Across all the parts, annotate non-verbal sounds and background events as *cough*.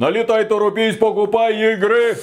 Налетай, торопись, покупай игры.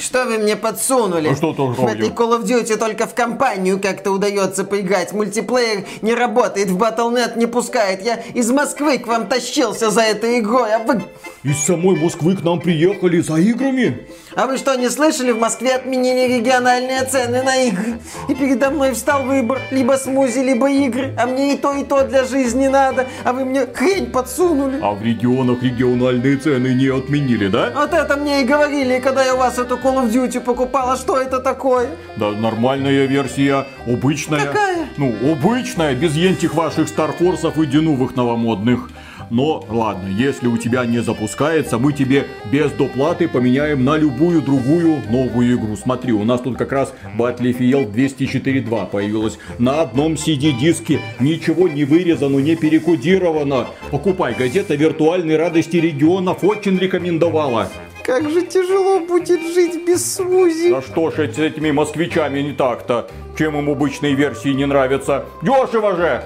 Что вы мне подсунули? А что тоже В этой Call of Duty только в компанию как-то удается поиграть. Мультиплеер не работает, в Battle.net не пускает. Я из Москвы к вам тащился за этой игрой, а вы... Из самой Москвы к нам приехали за играми. А вы что, не слышали? В Москве отменили региональные цены на игры. И передо мной встал выбор. Либо смузи, либо игры. А мне и то, и то для жизни надо. А вы мне хрень подсунули. А в регионах региональные цены не отменили, да? Вот это мне и говорили, когда я у вас эту Call of Duty покупала. Что это такое? Да нормальная версия, обычная. Какая? Ну, обычная, без ентих ваших Старфорсов и Денувых новомодных. Но ладно, если у тебя не запускается, мы тебе без доплаты поменяем на любую другую новую игру. Смотри, у нас тут как раз Battlefield 204.2 появилась на одном CD-диске. Ничего не вырезано, не перекодировано. Покупай, газета виртуальной радости регионов очень рекомендовала. Как же тяжело будет жить без смузи. Да что ж с этими москвичами не так-то? Чем им обычные версии не нравятся? Дешево же!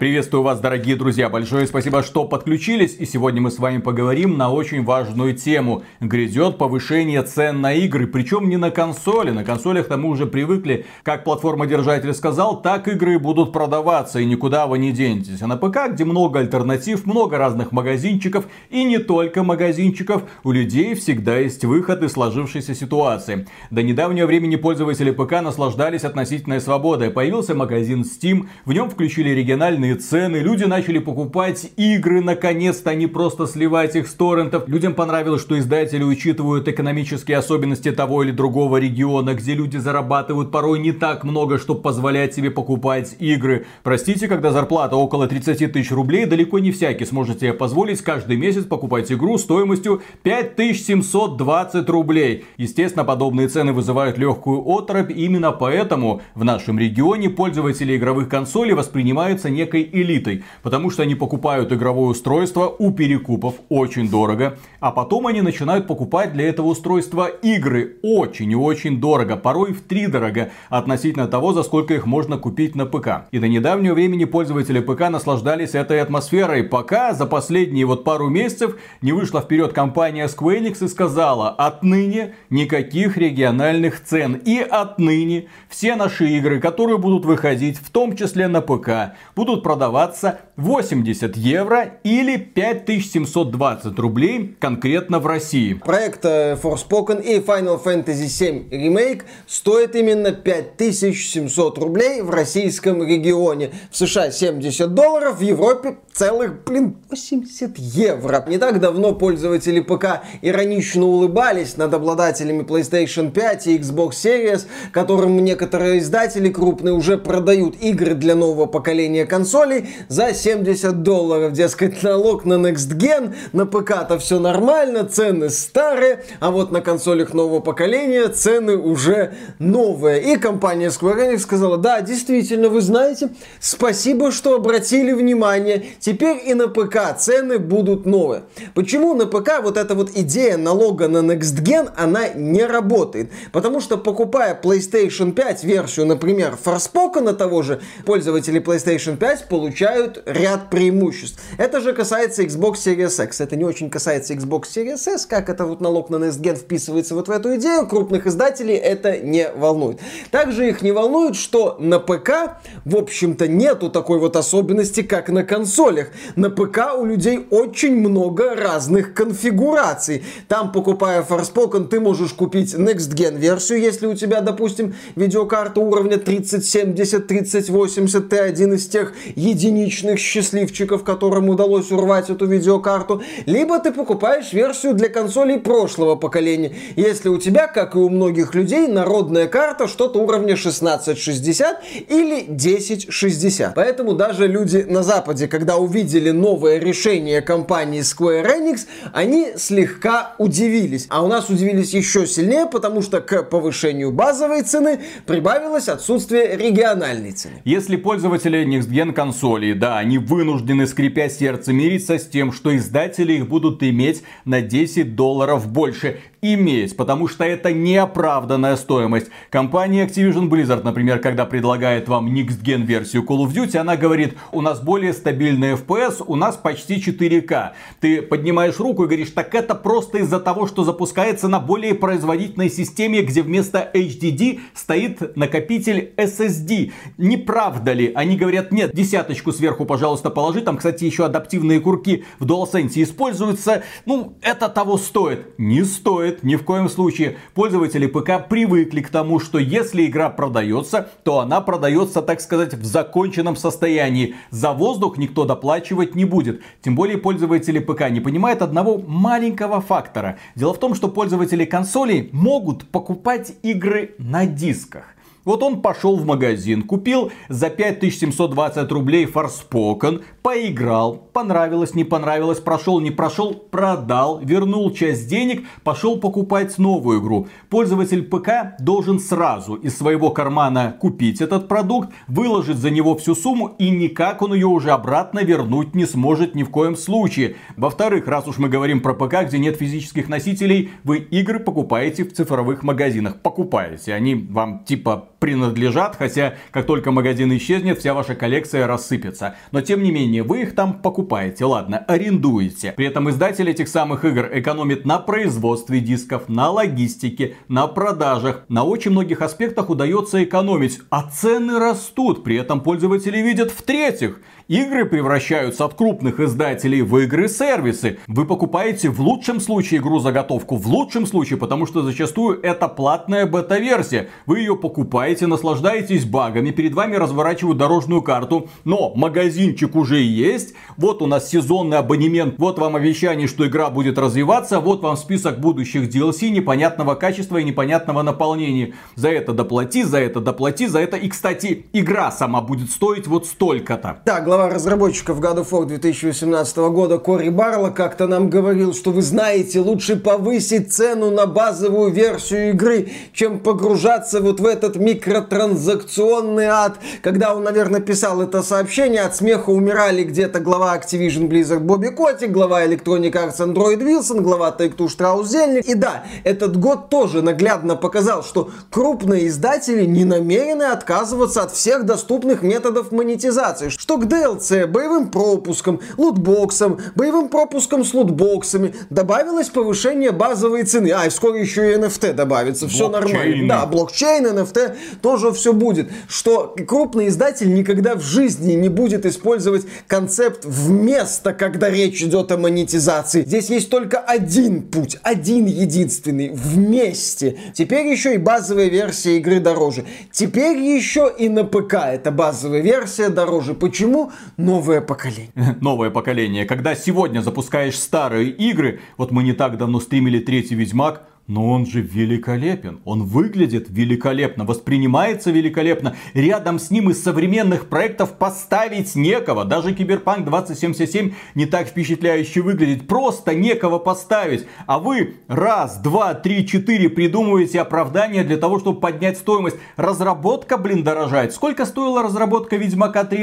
Приветствую вас, дорогие друзья. Большое спасибо, что подключились. И сегодня мы с вами поговорим на очень важную тему. Грядет повышение цен на игры. Причем не на консоли. На консолях мы уже привыкли. Как платформодержатель сказал, так игры будут продаваться. И никуда вы не денетесь. А на ПК, где много альтернатив, много разных магазинчиков. И не только магазинчиков. У людей всегда есть выход из сложившейся ситуации. До недавнего времени пользователи ПК наслаждались относительной свободой. Появился магазин Steam. В нем включили региональные бешеные цены, люди начали покупать игры, наконец-то, а не просто сливать их с торрентов. Людям понравилось, что издатели учитывают экономические особенности того или другого региона, где люди зарабатывают порой не так много, чтобы позволять себе покупать игры. Простите, когда зарплата около 30 тысяч рублей, далеко не всякий сможет себе позволить каждый месяц покупать игру стоимостью 5720 рублей. Естественно, подобные цены вызывают легкую оторопь, именно поэтому в нашем регионе пользователи игровых консолей воспринимаются некой некой элитой, потому что они покупают игровое устройство у перекупов очень дорого, а потом они начинают покупать для этого устройства игры очень и очень дорого, порой в три дорого относительно того, за сколько их можно купить на ПК. И до недавнего времени пользователи ПК наслаждались этой атмосферой, пока за последние вот пару месяцев не вышла вперед компания Square Enix и сказала, отныне никаких региональных цен и отныне все наши игры, которые будут выходить, в том числе на ПК, будут продаваться 80 евро или 5720 рублей конкретно в России. Проект э, Forspoken и Final Fantasy VII Remake стоит именно 5700 рублей в российском регионе. В США 70 долларов, в Европе целых, блин, 80 евро. Не так давно пользователи ПК иронично улыбались над обладателями PlayStation 5 и Xbox Series, которым некоторые издатели крупные уже продают игры для нового поколения консолей консолей за 70 долларов. Дескать, налог на Next Gen, на ПК-то все нормально, цены старые, а вот на консолях нового поколения цены уже новые. И компания Square Enix сказала, да, действительно, вы знаете, спасибо, что обратили внимание, теперь и на ПК цены будут новые. Почему на ПК вот эта вот идея налога на Next Gen, она не работает? Потому что покупая PlayStation 5 версию, например, Forspoken того же, пользователи PlayStation 5 получают ряд преимуществ. Это же касается Xbox Series X. Это не очень касается Xbox Series S, как это вот налог на Next Gen вписывается вот в эту идею. Крупных издателей это не волнует. Также их не волнует, что на ПК, в общем-то, нету такой вот особенности, как на консолях. На ПК у людей очень много разных конфигураций. Там, покупая Forspoken, ты можешь купить Next Gen версию, если у тебя, допустим, видеокарта уровня 3070, 3080, ты один из тех единичных счастливчиков, которым удалось урвать эту видеокарту, либо ты покупаешь версию для консолей прошлого поколения, если у тебя, как и у многих людей, народная карта что-то уровня 1660 или 1060. Поэтому даже люди на Западе, когда увидели новое решение компании Square Enix, они слегка удивились. А у нас удивились еще сильнее, потому что к повышению базовой цены прибавилось отсутствие региональной цены. Если пользователи Next Gen консолей. Да, они вынуждены, скрипя сердце, мириться с тем, что издатели их будут иметь на 10 долларов больше. Иметь, потому что это неоправданная стоимость. Компания Activision Blizzard, например, когда предлагает вам Next Gen версию Call of Duty, она говорит, у нас более стабильный FPS, у нас почти 4К. Ты поднимаешь руку и говоришь, так это просто из-за того, что запускается на более производительной системе, где вместо HDD стоит накопитель SSD. Неправда ли? Они говорят, нет, десяточку сверху, пожалуйста, положи. Там, кстати, еще адаптивные курки в DualSense используются. Ну, это того стоит. Не стоит, ни в коем случае. Пользователи ПК привыкли к тому, что если игра продается, то она продается, так сказать, в законченном состоянии. За воздух никто доплачивать не будет. Тем более пользователи ПК не понимают одного маленького фактора. Дело в том, что пользователи консолей могут покупать игры на дисках. Вот он пошел в магазин, купил за 5720 рублей Forspoken, поиграл, понравилось, не понравилось, прошел, не прошел, продал, вернул часть денег, пошел покупать новую игру. Пользователь ПК должен сразу из своего кармана купить этот продукт, выложить за него всю сумму и никак он ее уже обратно вернуть не сможет ни в коем случае. Во-вторых, раз уж мы говорим про ПК, где нет физических носителей, вы игры покупаете в цифровых магазинах. Покупаете, они вам типа принадлежат, хотя как только магазин исчезнет, вся ваша коллекция рассыпется. Но тем не менее, вы их там покупаете, ладно, арендуете. При этом издатель этих самых игр экономит на производстве дисков, на логистике, на продажах. На очень многих аспектах удается экономить, а цены растут. При этом пользователи видят в-третьих, Игры превращаются от крупных издателей в игры-сервисы. Вы покупаете в лучшем случае игру-заготовку, в лучшем случае, потому что зачастую это платная бета-версия. Вы ее покупаете, наслаждаетесь багами, перед вами разворачивают дорожную карту, но магазинчик уже есть, вот у нас сезонный абонемент, вот вам обещание, что игра будет развиваться, вот вам список будущих DLC непонятного качества и непонятного наполнения. За это доплати, за это доплати, за это. И, кстати, игра сама будет стоить вот столько-то. Да, глава разработчиков God of War 2018 года Кори Барло как-то нам говорил, что вы знаете, лучше повысить цену на базовую версию игры, чем погружаться вот в этот микротранзакционный ад. Когда он, наверное, писал это сообщение, от смеха умирали где-то глава Activision Blizzard Бобби Котик, глава Electronic Arts Android Wilson, глава Take-Two Штраус Зельник. И да, этот год тоже наглядно показал, что крупные издатели не намерены отказываться от всех доступных методов монетизации. Что к DLC, боевым пропуском, лутбоксом, боевым пропуском с лутбоксами добавилось повышение базовой цены. А, и скоро еще и NFT добавится. Все нормально. Да, блокчейн, NFT, тоже все будет. Что крупный издатель никогда в жизни не будет использовать концепт вместо, когда речь идет о монетизации. Здесь есть только один путь, один единственный, вместе. Теперь еще и базовая версия игры дороже. Теперь еще и на ПК эта базовая версия дороже. Почему? новое поколение. *laughs* Новое поколение. Когда сегодня запускаешь старые игры, вот мы не так давно стримили третий Ведьмак, но он же великолепен. Он выглядит великолепно, воспринимается великолепно. Рядом с ним из современных проектов поставить некого. Даже Киберпанк 2077 не так впечатляюще выглядит. Просто некого поставить. А вы раз, два, три, четыре придумываете оправдания для того, чтобы поднять стоимость. Разработка, блин, дорожает. Сколько стоила разработка Ведьмака 3?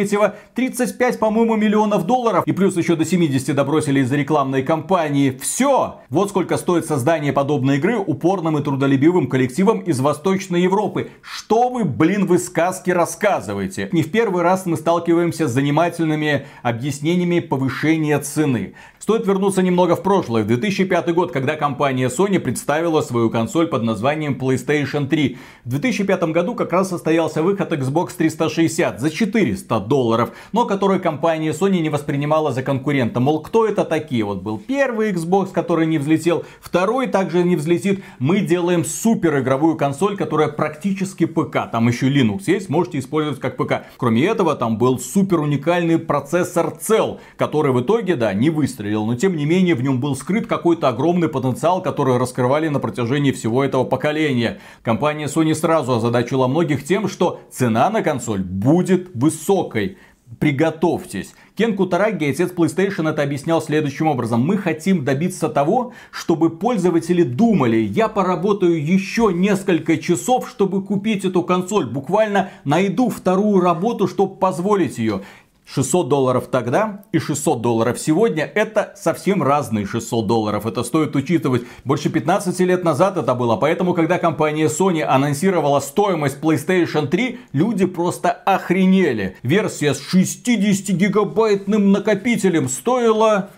35, по-моему, миллионов долларов. И плюс еще до 70 добросили из-за рекламной кампании. Все! Вот сколько стоит создание подобной игры упорным и трудолюбивым коллективом из Восточной Европы. Что вы, блин, вы сказки рассказываете? Не в первый раз мы сталкиваемся с занимательными объяснениями повышения цены. Стоит вернуться немного в прошлое, в 2005 год, когда компания Sony представила свою консоль под названием PlayStation 3. В 2005 году как раз состоялся выход Xbox 360 за 400 долларов, но который компания Sony не воспринимала за конкурента. Мол, кто это такие? Вот был первый Xbox, который не взлетел, второй также не взлетит. Мы делаем супер игровую консоль, которая практически ПК. Там еще Linux есть, можете использовать как ПК. Кроме этого, там был супер уникальный процессор Cell, который в итоге, да, не выстрелил, но тем не менее в нем был скрыт какой-то огромный потенциал, который раскрывали на протяжении всего этого поколения. Компания Sony сразу озадачила многих тем, что цена на консоль будет высокой. Приготовьтесь. Кен Кутараги, отец PlayStation, это объяснял следующим образом. Мы хотим добиться того, чтобы пользователи думали, я поработаю еще несколько часов, чтобы купить эту консоль. Буквально найду вторую работу, чтобы позволить ее. 600 долларов тогда и 600 долларов сегодня это совсем разные 600 долларов. Это стоит учитывать. Больше 15 лет назад это было. Поэтому, когда компания Sony анонсировала стоимость PlayStation 3, люди просто охренели. Версия с 60 гигабайтным накопителем стоила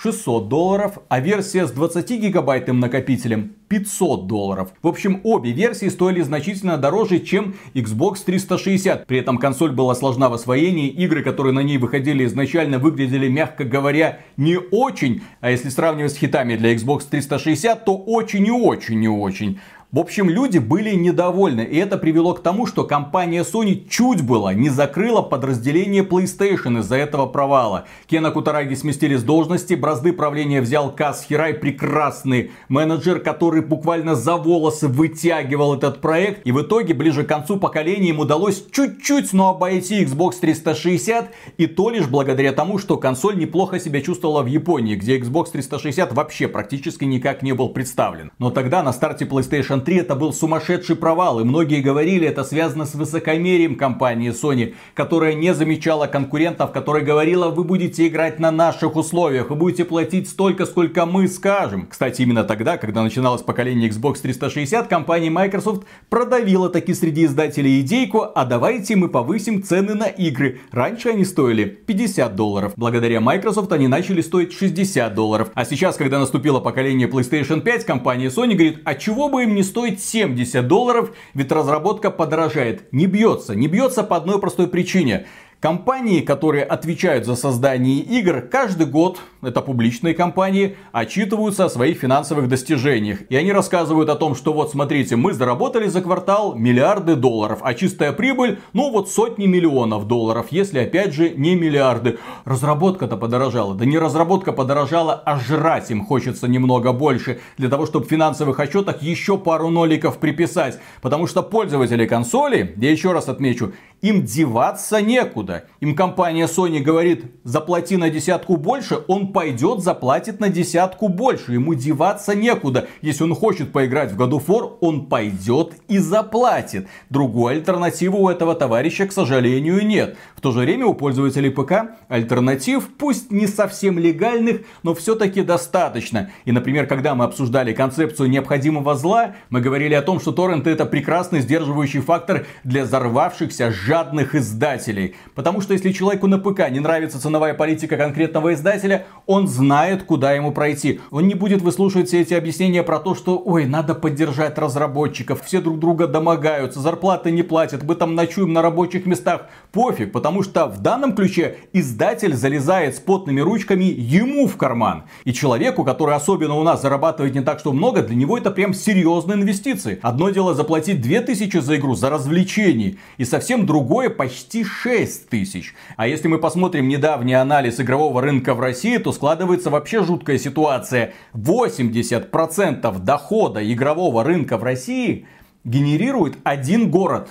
600 долларов, а версия с 20 гигабайтным накопителем 500 долларов. В общем, обе версии стоили значительно дороже, чем Xbox 360. При этом консоль была сложна в освоении, игры, которые на ней выходили изначально, выглядели, мягко говоря, не очень. А если сравнивать с хитами для Xbox 360, то очень и очень и очень. В общем, люди были недовольны, и это привело к тому, что компания Sony чуть было не закрыла подразделение PlayStation из-за этого провала. Кена Кутараги сместили с должности, бразды правления взял Каз Хирай, прекрасный менеджер, который буквально за волосы вытягивал этот проект. И в итоге, ближе к концу поколения, им удалось чуть-чуть, но обойти Xbox 360, и то лишь благодаря тому, что консоль неплохо себя чувствовала в Японии, где Xbox 360 вообще практически никак не был представлен. Но тогда на старте PlayStation PlayStation 3 это был сумасшедший провал, и многие говорили, это связано с высокомерием компании Sony, которая не замечала конкурентов, которая говорила, вы будете играть на наших условиях, вы будете платить столько, сколько мы скажем. Кстати, именно тогда, когда начиналось поколение Xbox 360, компания Microsoft продавила таки среди издателей идейку, а давайте мы повысим цены на игры. Раньше они стоили 50 долларов. Благодаря Microsoft они начали стоить 60 долларов. А сейчас, когда наступило поколение PlayStation 5, компания Sony говорит, а чего бы им не стоит 70 долларов, ведь разработка подорожает. Не бьется. Не бьется по одной простой причине. Компании, которые отвечают за создание игр, каждый год, это публичные компании, отчитываются о своих финансовых достижениях. И они рассказывают о том, что вот смотрите, мы заработали за квартал миллиарды долларов, а чистая прибыль, ну вот сотни миллионов долларов, если опять же не миллиарды. Разработка-то подорожала. Да не разработка подорожала, а жрать им хочется немного больше, для того, чтобы в финансовых отчетах еще пару ноликов приписать. Потому что пользователи консоли, я еще раз отмечу, им деваться некуда. Им компания Sony говорит, заплати на десятку больше, он пойдет, заплатит на десятку больше. Ему деваться некуда. Если он хочет поиграть в God of War, он пойдет и заплатит. Другой альтернативы у этого товарища, к сожалению, нет. В то же время у пользователей ПК альтернатив, пусть не совсем легальных, но все-таки достаточно. И, например, когда мы обсуждали концепцию необходимого зла, мы говорили о том, что торренты это прекрасный сдерживающий фактор для взорвавшихся жадных издателей. Потому что если человеку на ПК не нравится ценовая политика конкретного издателя, он знает, куда ему пройти. Он не будет выслушивать все эти объяснения про то, что ой, надо поддержать разработчиков, все друг друга домогаются, зарплаты не платят, мы там ночуем на рабочих местах. Пофиг, потому что в данном ключе издатель залезает с потными ручками ему в карман. И человеку, который особенно у нас зарабатывает не так, что много, для него это прям серьезные инвестиции. Одно дело заплатить 2000 за игру, за развлечение, и совсем другое почти 6 тысяч. А если мы посмотрим недавний анализ игрового рынка в России, то складывается вообще жуткая ситуация. 80% дохода игрового рынка в России генерирует один город.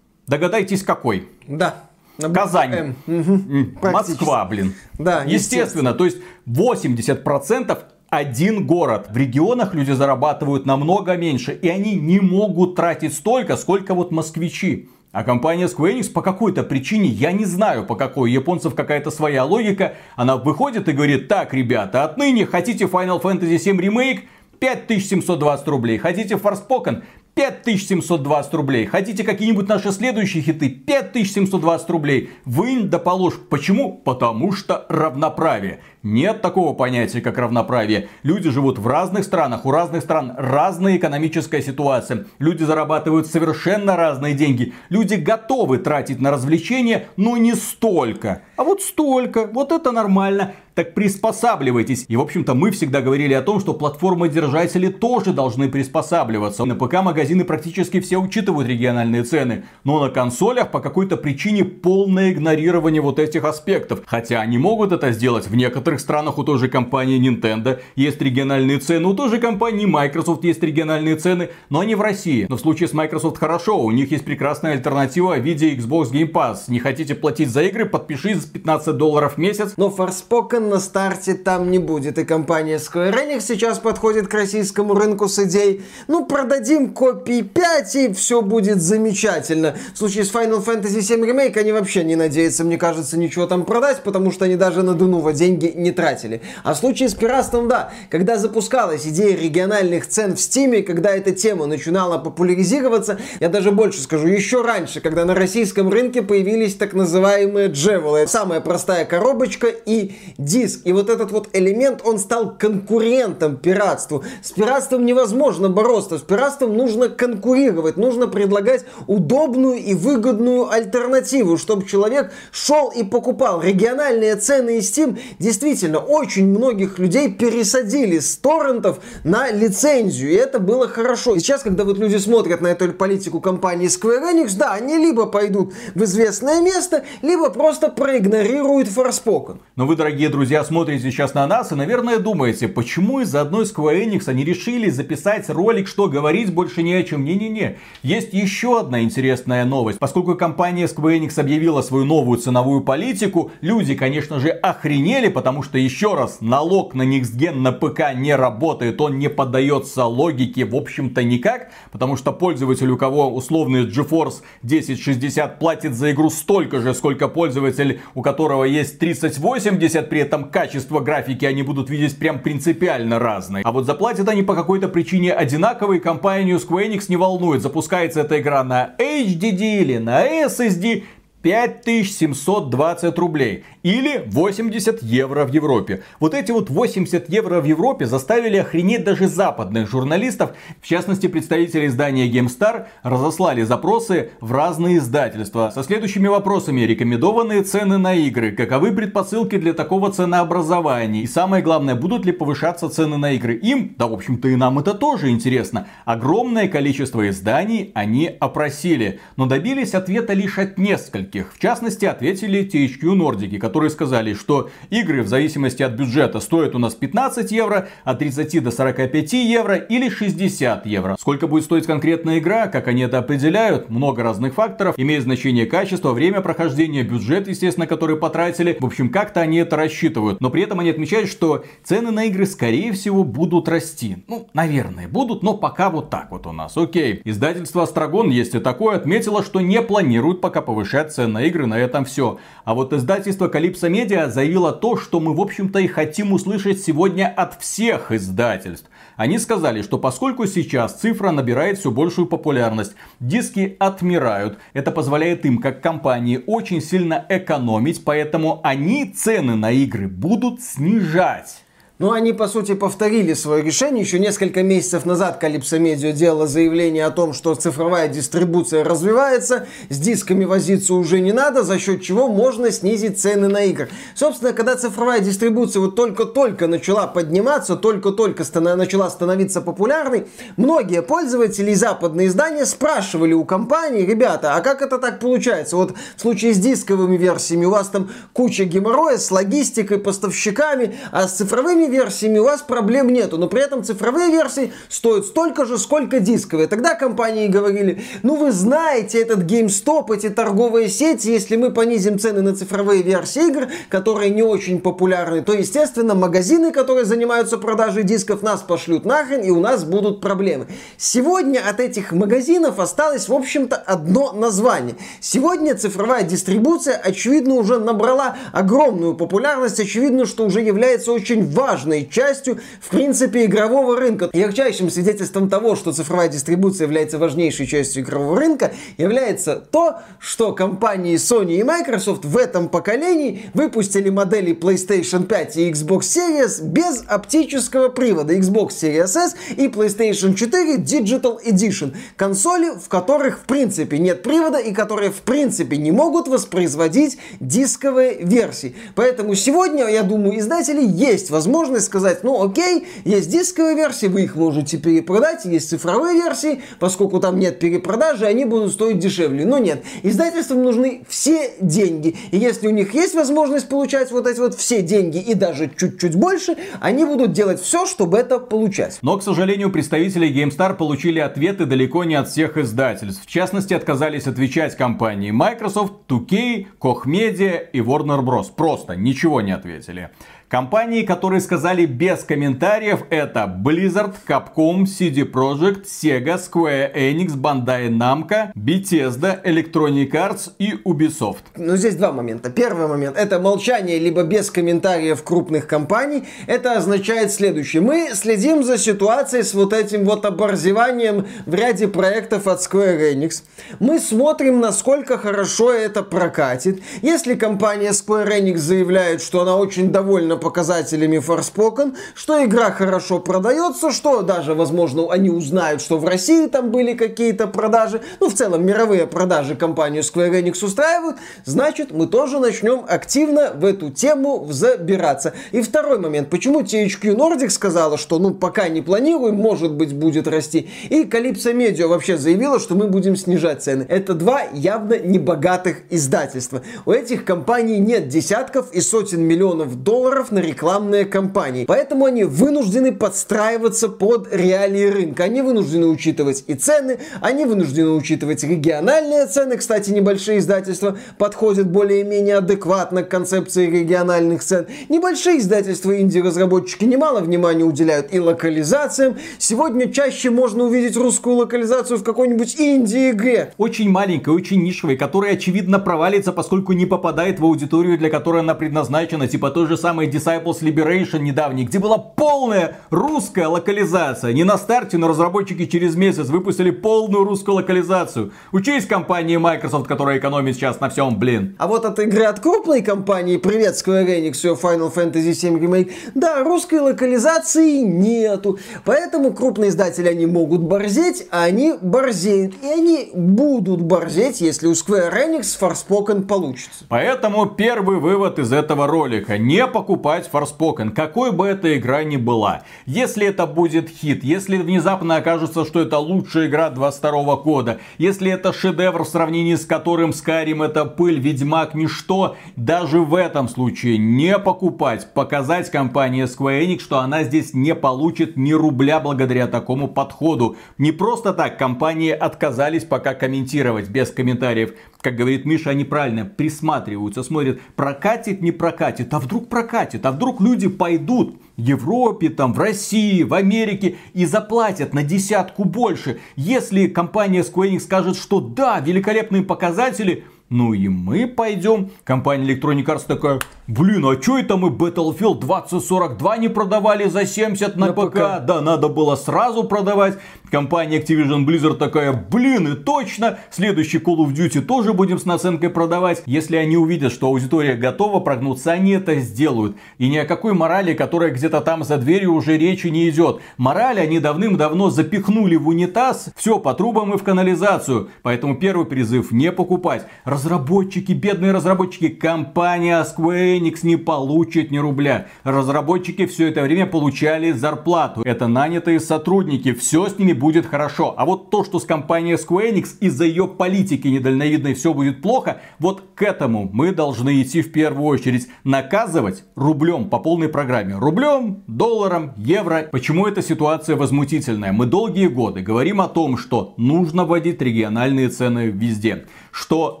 Догадайтесь какой? Да. Казань. Эм, Москва, блин. Да, естественно. естественно. То есть 80% один город. В регионах люди зарабатывают намного меньше. И они не могут тратить столько, сколько вот москвичи. А компания Square Enix по какой-то причине, я не знаю по какой, японцев какая-то своя логика, она выходит и говорит, так, ребята, отныне хотите Final Fantasy VII Remake, 5720 рублей. Хотите Forspoken? 5720 рублей. Хотите какие-нибудь наши следующие хиты? 5720 рублей. Вынь да положь. Почему? Потому что равноправие. Нет такого понятия, как равноправие. Люди живут в разных странах, у разных стран разная экономическая ситуация. Люди зарабатывают совершенно разные деньги. Люди готовы тратить на развлечения, но не столько. А вот столько. Вот это нормально. Так приспосабливайтесь. И в общем-то мы всегда говорили о том, что платформы-держатели тоже должны приспосабливаться. На ПК-магазины практически все учитывают региональные цены. Но на консолях по какой-то причине полное игнорирование вот этих аспектов. Хотя они могут это сделать в некоторых некоторых странах у той же компании Nintendo есть региональные цены, у той же компании Microsoft есть региональные цены, но они в России. Но в случае с Microsoft хорошо, у них есть прекрасная альтернатива в виде Xbox Game Pass. Не хотите платить за игры, подпишись 15 долларов в месяц. Но Forspoken на старте там не будет, и компания Square Enix сейчас подходит к российскому рынку с идеей, ну продадим копии 5 и все будет замечательно. В случае с Final Fantasy VII Remake они вообще не надеются, мне кажется, ничего там продать, потому что они даже на Дунува деньги не тратили. А в случае с пиратством, да, когда запускалась идея региональных цен в Стиме, когда эта тема начинала популяризироваться, я даже больше скажу, еще раньше, когда на российском рынке появились так называемые джевелы, самая простая коробочка и диск. И вот этот вот элемент, он стал конкурентом пиратству. С пиратством невозможно бороться, с пиратством нужно конкурировать, нужно предлагать удобную и выгодную альтернативу, чтобы человек шел и покупал. Региональные цены и Steam действительно очень многих людей пересадили с торрентов на лицензию, и это было хорошо. И сейчас, когда вот люди смотрят на эту политику компании Square Enix, да, они либо пойдут в известное место, либо просто проигнорируют Forspoken. Но вы, дорогие друзья, смотрите сейчас на нас и, наверное, думаете, почему из одной Square Enix они решили записать ролик, что говорить больше не о чем. Не-не-не. Есть еще одна интересная новость. Поскольку компания Square Enix объявила свою новую ценовую политику, люди, конечно же, охренели, потому что, еще раз, налог на Gen на ПК не работает, он не поддается логике, в общем-то, никак, потому что пользователь, у кого условный GeForce 1060 платит за игру столько же, сколько пользователь, у которого есть 3080, при этом качество графики они будут видеть прям принципиально разное. А вот заплатят они по какой-то причине одинаковые, компанию Square Enix не волнует, запускается эта игра на HDD или на SSD, 5720 рублей или 80 евро в Европе. Вот эти вот 80 евро в Европе заставили охренеть даже западных журналистов. В частности, представители издания GameStar разослали запросы в разные издательства со следующими вопросами. Рекомендованные цены на игры, каковы предпосылки для такого ценообразования и самое главное, будут ли повышаться цены на игры. Им, да в общем-то и нам это тоже интересно, огромное количество изданий они опросили, но добились ответа лишь от нескольких нескольких. В частности, ответили THQ Nordic, которые сказали, что игры в зависимости от бюджета стоят у нас 15 евро, от 30 до 45 евро или 60 евро. Сколько будет стоить конкретная игра, как они это определяют, много разных факторов, имеет значение качество, время прохождения, бюджет, естественно, который потратили. В общем, как-то они это рассчитывают. Но при этом они отмечают, что цены на игры, скорее всего, будут расти. Ну, наверное, будут, но пока вот так вот у нас. Окей. Издательство Астрагон, есть и такое, отметило, что не планирует пока повышать цены на игры, на этом все. А вот издательство Калипсо Медиа заявило то, что мы в общем-то и хотим услышать сегодня от всех издательств. Они сказали, что поскольку сейчас цифра набирает все большую популярность, диски отмирают. Это позволяет им, как компании, очень сильно экономить, поэтому они цены на игры будут снижать. Ну, они, по сути, повторили свое решение. Еще несколько месяцев назад Калипсо Медиа делала заявление о том, что цифровая дистрибуция развивается, с дисками возиться уже не надо, за счет чего можно снизить цены на игры. Собственно, когда цифровая дистрибуция вот только-только начала подниматься, только-только начала становиться популярной, многие пользователи и западные издания спрашивали у компании, ребята, а как это так получается? Вот в случае с дисковыми версиями у вас там куча геморроя с логистикой, поставщиками, а с цифровыми версиями у вас проблем нету, но при этом цифровые версии стоят столько же, сколько дисковые. Тогда компании говорили, ну вы знаете, этот GameStop, эти торговые сети, если мы понизим цены на цифровые версии игр, которые не очень популярны, то, естественно, магазины, которые занимаются продажей дисков, нас пошлют нахрен, и у нас будут проблемы. Сегодня от этих магазинов осталось, в общем-то, одно название. Сегодня цифровая дистрибуция, очевидно, уже набрала огромную популярность, очевидно, что уже является очень важной важной частью, в принципе, игрового рынка. Ярчайшим свидетельством того, что цифровая дистрибуция является важнейшей частью игрового рынка, является то, что компании Sony и Microsoft в этом поколении выпустили модели PlayStation 5 и Xbox Series без оптического привода. Xbox Series S и PlayStation 4 Digital Edition. Консоли, в которых в принципе нет привода и которые в принципе не могут воспроизводить дисковые версии. Поэтому сегодня, я думаю, издатели есть возможность возможность сказать, ну окей, есть дисковые версии, вы их можете перепродать, есть цифровые версии, поскольку там нет перепродажи, они будут стоить дешевле. Но нет, издательствам нужны все деньги. И если у них есть возможность получать вот эти вот все деньги и даже чуть-чуть больше, они будут делать все, чтобы это получать. Но, к сожалению, представители GameStar получили ответы далеко не от всех издательств. В частности, отказались отвечать компании Microsoft, 2K, Koch Media и Warner Bros. Просто ничего не ответили. Компании, которые сказали без комментариев, это Blizzard, Capcom, CD Projekt, Sega, Square Enix, Bandai Namco, Bethesda, Electronic Arts и Ubisoft. Ну, здесь два момента. Первый момент – это молчание либо без комментариев крупных компаний. Это означает следующее. Мы следим за ситуацией с вот этим вот оборзеванием в ряде проектов от Square Enix. Мы смотрим, насколько хорошо это прокатит. Если компания Square Enix заявляет, что она очень довольна показателями Forspoken, что игра хорошо продается, что даже, возможно, они узнают, что в России там были какие-то продажи, ну, в целом, мировые продажи компанию Square Enix устраивают, значит, мы тоже начнем активно в эту тему забираться. И второй момент, почему THQ Nordic сказала, что, ну, пока не планируем, может быть, будет расти, и Calypso Media вообще заявила, что мы будем снижать цены. Это два явно небогатых издательства. У этих компаний нет десятков и сотен миллионов долларов на рекламные кампании. Поэтому они вынуждены подстраиваться под реалии рынка. Они вынуждены учитывать и цены, они вынуждены учитывать региональные цены. Кстати, небольшие издательства подходят более-менее адекватно к концепции региональных цен. Небольшие издательства инди-разработчики немало внимания уделяют и локализациям. Сегодня чаще можно увидеть русскую локализацию в какой-нибудь инди-игре. Очень маленькой, очень нишевой, которая очевидно провалится, поскольку не попадает в аудиторию, для которой она предназначена. Типа той же самой Disciples Liberation недавний, где была полная русская локализация. Не на старте, но разработчики через месяц выпустили полную русскую локализацию. Учись компании Microsoft, которая экономит сейчас на всем, блин. А вот от игры от крупной компании, привет Square Enix, все Final Fantasy VII Remake, да, русской локализации нету. Поэтому крупные издатели, они могут борзеть, а они борзеют. И они будут борзеть, если у Square Enix Forspoken получится. Поэтому первый вывод из этого ролика. Не покупать покупать Forspoken, какой бы эта игра ни была. Если это будет хит, если внезапно окажется, что это лучшая игра 22 года, если это шедевр в сравнении с которым Skyrim это пыль, Ведьмак ничто, даже в этом случае не покупать, показать компании Square Enix, что она здесь не получит ни рубля благодаря такому подходу. Не просто так компании отказались пока комментировать без комментариев как говорит Миша, они правильно присматриваются, смотрят, прокатит, не прокатит, а вдруг прокатит, а вдруг люди пойдут в Европе, там, в России, в Америке и заплатят на десятку больше. Если компания Square Enix скажет, что да, великолепные показатели, ну и мы пойдем. Компания Electronic Arts такая, блин, а что это мы Battlefield 2042 не продавали за 70 на, на ПК? ПК? Да, надо было сразу продавать. Компания Activision Blizzard такая, блин, и точно, следующий Call of Duty тоже будем с наценкой продавать. Если они увидят, что аудитория готова прогнуться, они это сделают. И ни о какой морали, которая где-то там за дверью уже речи не идет. Мораль они давным-давно запихнули в унитаз, все по трубам и в канализацию. Поэтому первый призыв не покупать разработчики, бедные разработчики, компания Square Enix не получит ни рубля. Разработчики все это время получали зарплату. Это нанятые сотрудники, все с ними будет хорошо. А вот то, что с компанией Square Enix из-за ее политики недальновидной все будет плохо, вот к этому мы должны идти в первую очередь. Наказывать рублем по полной программе. Рублем, долларом, евро. Почему эта ситуация возмутительная? Мы долгие годы говорим о том, что нужно вводить региональные цены везде. Что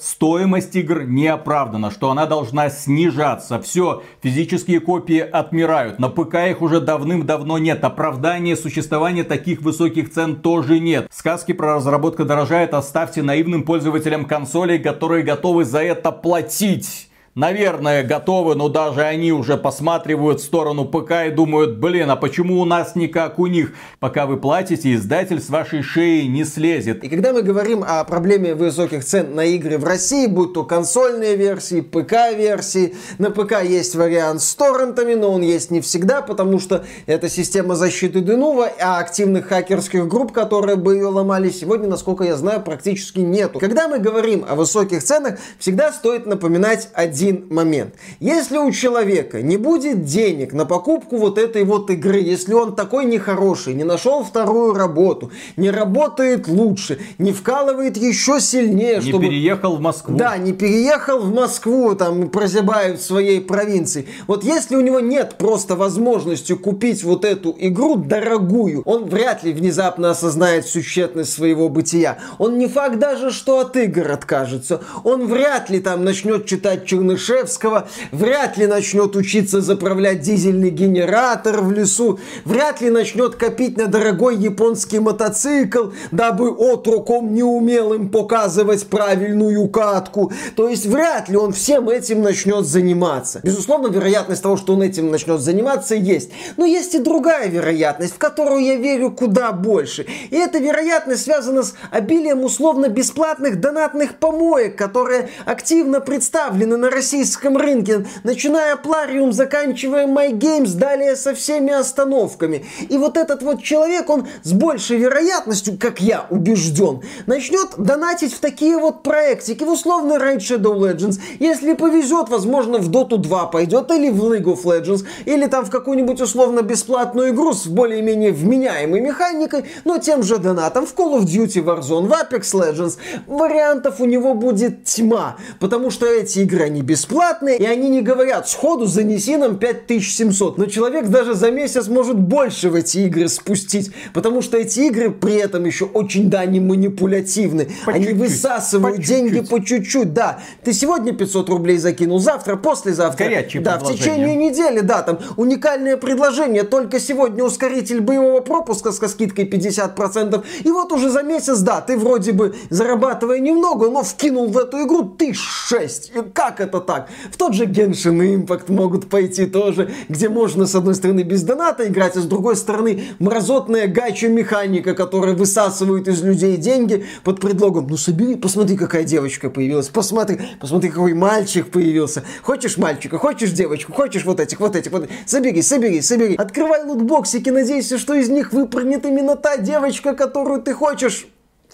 100 стоимость игр не оправдана, что она должна снижаться. Все, физические копии отмирают. На ПК их уже давным-давно нет. Оправдания существования таких высоких цен тоже нет. Сказки про разработку дорожает оставьте наивным пользователям консолей, которые готовы за это платить наверное, готовы, но даже они уже посматривают в сторону ПК и думают, блин, а почему у нас не как у них? Пока вы платите, издатель с вашей шеи не слезет. И когда мы говорим о проблеме высоких цен на игры в России, будь то консольные версии, ПК-версии, на ПК есть вариант с торрентами, но он есть не всегда, потому что это система защиты Денува, а активных хакерских групп, которые бы ее ломали, сегодня, насколько я знаю, практически нету. Когда мы говорим о высоких ценах, всегда стоит напоминать один один момент. Если у человека не будет денег на покупку вот этой вот игры, если он такой нехороший, не нашел вторую работу, не работает лучше, не вкалывает еще сильнее, не чтобы... переехал в Москву. Да, не переехал в Москву, там, прозябает в своей провинции. Вот если у него нет просто возможности купить вот эту игру дорогую, он вряд ли внезапно осознает всю тщетность своего бытия. Он не факт даже, что от игр откажется. Он вряд ли там начнет читать Чернышевского, вряд ли начнет учиться заправлять дизельный генератор в лесу, вряд ли начнет копить на дорогой японский мотоцикл, дабы отруком неумелым показывать правильную катку. То есть вряд ли он всем этим начнет заниматься. Безусловно, вероятность того, что он этим начнет заниматься, есть. Но есть и другая вероятность, в которую я верю куда больше. И эта вероятность связана с обилием условно-бесплатных донатных помоек, которые активно представлены на российском рынке, начиная Плариум, заканчивая MyGames, далее со всеми остановками. И вот этот вот человек, он с большей вероятностью, как я убежден, начнет донатить в такие вот проектики, в условный Raid Shadow Legends. Если повезет, возможно, в Dota 2 пойдет, или в League of Legends, или там в какую-нибудь условно-бесплатную игру с более-менее вменяемой механикой, но тем же донатом в Call of Duty Warzone, в Apex Legends. Вариантов у него будет тьма, потому что эти игры, они бесплатные, и они не говорят сходу занеси нам 5700. Но человек даже за месяц может больше в эти игры спустить, потому что эти игры при этом еще очень, да, не манипулятивны. По они чуть-чуть, высасывают по деньги чуть-чуть. по чуть-чуть, да. Ты сегодня 500 рублей закинул, завтра, послезавтра. Горячие Да, в течение недели, да, там уникальное предложение. Только сегодня ускоритель боевого пропуска со скидкой 50%. И вот уже за месяц, да, ты вроде бы зарабатывая немного, но вкинул в эту игру тысяч шесть. И Как это так? В тот же Genshin Impact могут пойти тоже, где можно, с одной стороны, без доната играть, а с другой стороны, мразотная гача механика, которая высасывает из людей деньги под предлогом, ну собери, посмотри, какая девочка появилась, посмотри, посмотри, какой мальчик появился. Хочешь мальчика, хочешь девочку, хочешь вот этих, вот этих, вот этих. Собери, собери, собери. Открывай лутбоксики, надейся, что из них выпрыгнет именно та девочка, которую ты хочешь.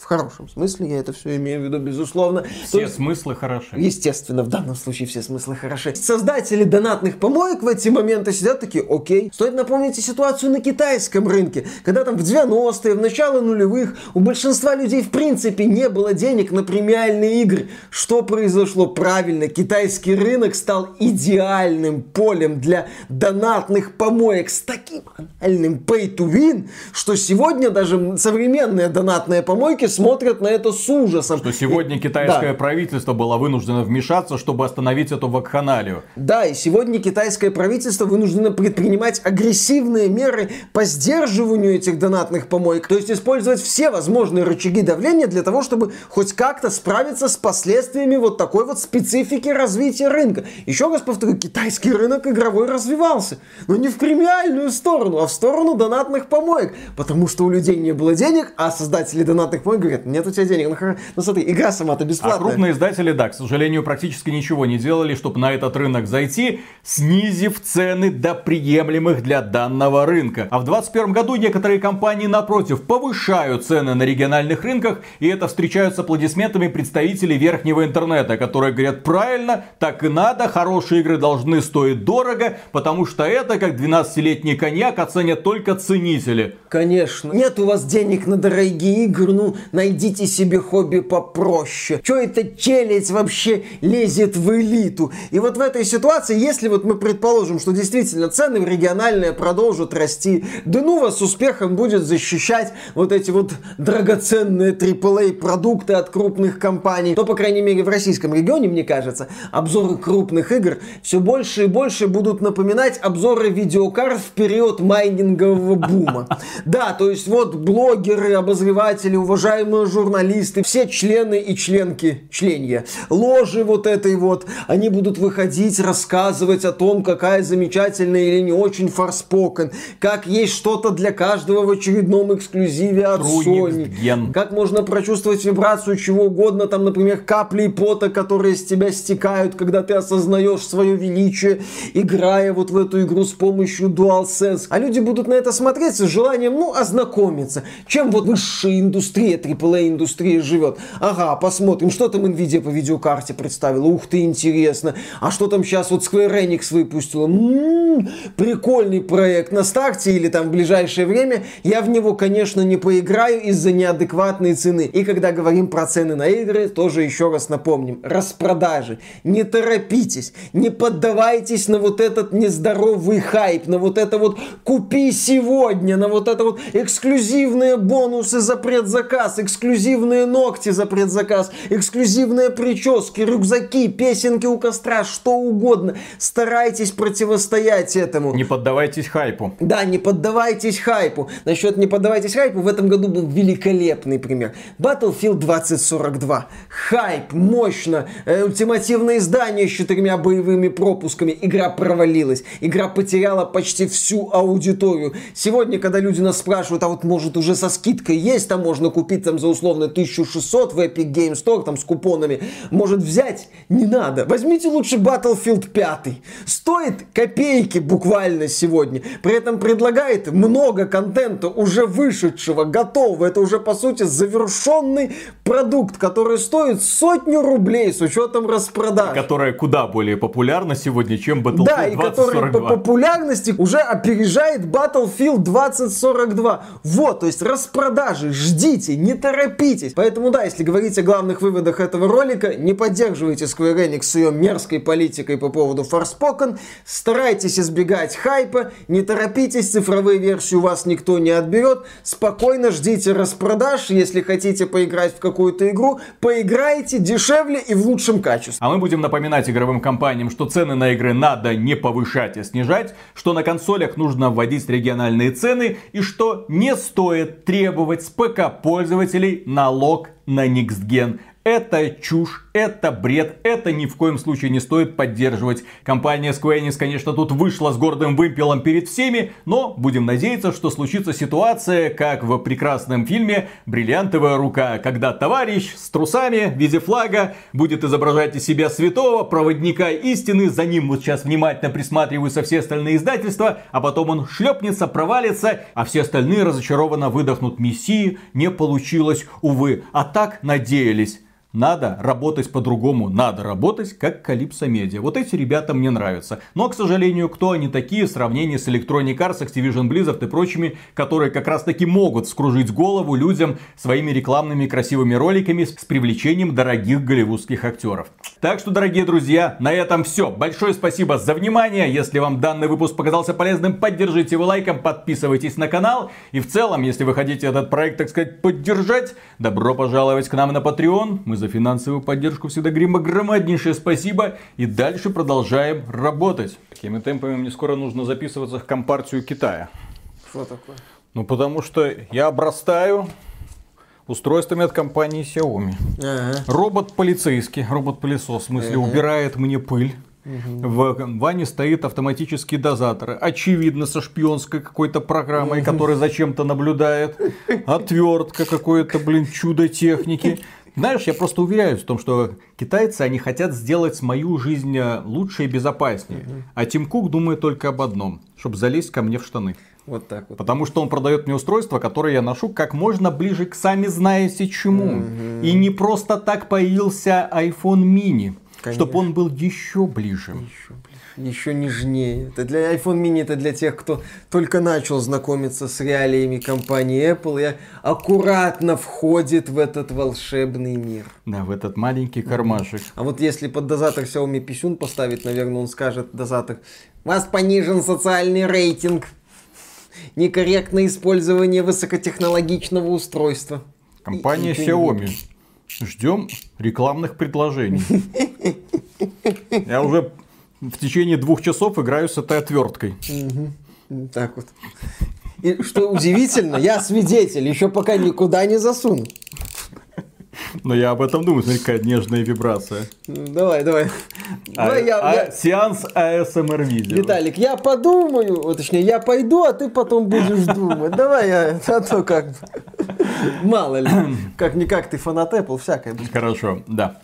В хорошем смысле я это все имею в виду, безусловно. Все есть- смыслы хороши. Естественно, в данном случае все смыслы хороши. Создатели донатных помоек в эти моменты сидят такие, окей. Стоит напомнить и ситуацию на китайском рынке, когда там в 90-е, в начало нулевых у большинства людей в принципе не было денег на премиальные игры. Что произошло? Правильно, китайский рынок стал идеальным полем для донатных помоек с таким анальным pay to win, что сегодня даже современные донатные помойки смотрят на это с ужасом. Что сегодня китайское Да. правительство было вынуждено вмешаться, чтобы остановить эту вакханалию. Да, и сегодня китайское правительство вынуждено предпринимать агрессивные меры по сдерживанию этих донатных помоек. То есть использовать все возможные рычаги давления для того, чтобы хоть как-то справиться с последствиями вот такой вот специфики развития рынка. Еще раз повторю, китайский рынок игровой развивался. Но не в премиальную сторону, а в сторону донатных помоек. Потому что у людей не было денег, а создатели донатных помоек говорят, нет у тебя денег. Ну, хоро- ну смотри, игра сама-то А бесплатная. крупные издатели, да, к сожалению, практически ничего не делали, чтобы на этот рынок зайти, снизив цены до приемлемых для данного рынка. А в 2021 году некоторые компании, напротив, повышают цены на региональных рынках, и это встречают с аплодисментами представителей верхнего интернета, которые говорят, правильно, так и надо, хорошие игры должны стоить дорого, потому что это, как 12-летний коньяк, оценят только ценители. Конечно. Нет у вас денег на дорогие игры, ну, найдите себе хобби попроще. Че это челядь вообще лезет в элиту? И вот в этой ситуации, если вот мы предположим, что действительно цены в региональные продолжат расти, Денува с успехом будет защищать вот эти вот драгоценные AAA продукты от крупных компаний, то, по крайней мере, в российском регионе, мне кажется, обзоры крупных игр все больше и больше будут напоминать обзоры видеокарт в период майнингового бума. Да, то есть вот блогеры, обозреватели, уважаемые журналисты, все члены и членки членья, ложи вот этой вот, они будут выходить, рассказывать о том, какая замечательная или не очень форспокен, как есть что-то для каждого в очередном эксклюзиве от Sony, ген. как можно прочувствовать вибрацию чего угодно, там, например, капли пота, которые с тебя стекают, когда ты осознаешь свое величие, играя вот в эту игру с помощью DualSense. А люди будут на это смотреть с желанием, ну, ознакомиться. Чем вот высшая индустрия AAA индустрия живет. Ага, посмотрим, что там Nvidia по видеокарте представила. Ух ты, интересно. А что там сейчас вот Square Enix выпустила? М-м-м, прикольный проект на старте или там в ближайшее время. Я в него, конечно, не поиграю из-за неадекватной цены. И когда говорим про цены на игры, тоже еще раз напомним. Распродажи. Не торопитесь. Не поддавайтесь на вот этот нездоровый хайп, на вот это вот купи сегодня, на вот это вот эксклюзивные бонусы за предзаказ, эксклюзивные ногти за предзаказ, эксклюзивные прически, рюкзаки, песенки у костра, что угодно. Старайтесь противостоять этому. Не поддавайтесь хайпу. Да, не поддавайтесь хайпу. Насчет не поддавайтесь хайпу, в этом году был великолепный пример. Battlefield 2042. Хайп, мощно, э, ультимативное издание с четырьмя боевыми пропусками. Игра провалилась. Игра потеряла почти всю аудиторию. Сегодня, когда люди нас спрашивают, а вот может уже со скидкой есть, там можно купить там за условно 1600 в Epic Game Store, там с купонами, может взять? Не надо. Возьмите лучше Battlefield 5. Стоит копейки буквально сегодня. При этом предлагает много контента уже вышедшего, готового. Это уже по сути завершенный продукт, который стоит сотню рублей с учетом распродаж. Которая куда более популярна сегодня, чем Battlefield Да, и который по популярности уже опережает Battlefield 2042. Вот, то есть распродажи, ждите, не торопитесь. Поэтому да, если говорить о главных выводах этого ролика, не поддерживайте Square Enix с ее мерзкой политикой по поводу Forspoken, старайтесь избегать хайпа, не торопитесь, цифровые версии у вас никто не отберет, спокойно ждите распродаж, если хотите поиграть в какую-то игру, поиграйте дешевле и в лучшем качестве. А мы будем напоминать игровым компаниям, что цены на игры надо не повышать, а снижать, что на консолях нужно вводить региональные цены и что не стоит требовать с ПК-пользователей налог на Gen. Это чушь, это бред, это ни в коем случае не стоит поддерживать. Компания Square Enix, конечно, тут вышла с гордым вымпелом перед всеми, но будем надеяться, что случится ситуация, как в прекрасном фильме «Бриллиантовая рука», когда товарищ с трусами в виде флага будет изображать из себя святого, проводника истины, за ним вот сейчас внимательно присматриваются все остальные издательства, а потом он шлепнется, провалится, а все остальные разочарованно выдохнут «Мессии, не получилось, увы». А так надеялись. Надо работать по-другому, надо работать как Калипсо Медиа. Вот эти ребята мне нравятся. Но, к сожалению, кто они такие в сравнении с Electronic Arts, Activision Blizzard и прочими, которые как раз таки могут скружить голову людям своими рекламными красивыми роликами с привлечением дорогих голливудских актеров. Так что, дорогие друзья, на этом все. Большое спасибо за внимание. Если вам данный выпуск показался полезным, поддержите его лайком, подписывайтесь на канал. И в целом, если вы хотите этот проект, так сказать, поддержать, добро пожаловать к нам на Patreon. Мы за финансовую поддержку всегда говорим огромнейшее спасибо. И дальше продолжаем работать. Такими темпами мне скоро нужно записываться в Компартию Китая. Что такое? Ну, потому что я обрастаю устройствами от компании Xiaomi. Ага. Робот полицейский, робот-пылесос, в смысле, Ага. убирает мне пыль. В ванне стоит автоматический дозатор. Очевидно, со шпионской какой-то программой, которая зачем-то наблюдает. Отвертка какое-то, блин, чудо техники. *laughs* Знаешь, я просто уверяюсь в том, что китайцы, они хотят сделать мою жизнь э, лучше и безопаснее. А Тим Кук думает только об одном, чтобы залезть ко мне в штаны. Вот так вот. Потому что он продает мне устройство, которое я ношу как можно ближе к сами знаете чему. И не просто так появился iPhone mini. Конечно. Чтобы он был еще ближе. Еще, блин, еще нежнее. Это для iPhone mini, это для тех, кто только начал знакомиться с реалиями компании Apple и аккуратно входит в этот волшебный мир. Да, в этот маленький кармашек. А вот если под дозатор Xiaomi писюн поставить, наверное, он скажет дозатор, у вас понижен социальный рейтинг. Некорректное использование высокотехнологичного устройства. Компания И- и. Xiaomi. Ждем рекламных предложений. Я уже в течение двух часов играю с этой отверткой. Так вот. И что удивительно, я свидетель, еще пока никуда не засуну. Но я об этом думаю, смотри, какая нежная вибрация. Ну, Давай, давай. А- Давай я- а- я- Сеанс ASMR видео. Виталик, я подумаю, точнее, я пойду, а ты потом будешь думать. Давай я, а то как бы. Мало ли, *clears throat* как-никак ты фанат Apple, всякое. Хорошо, да.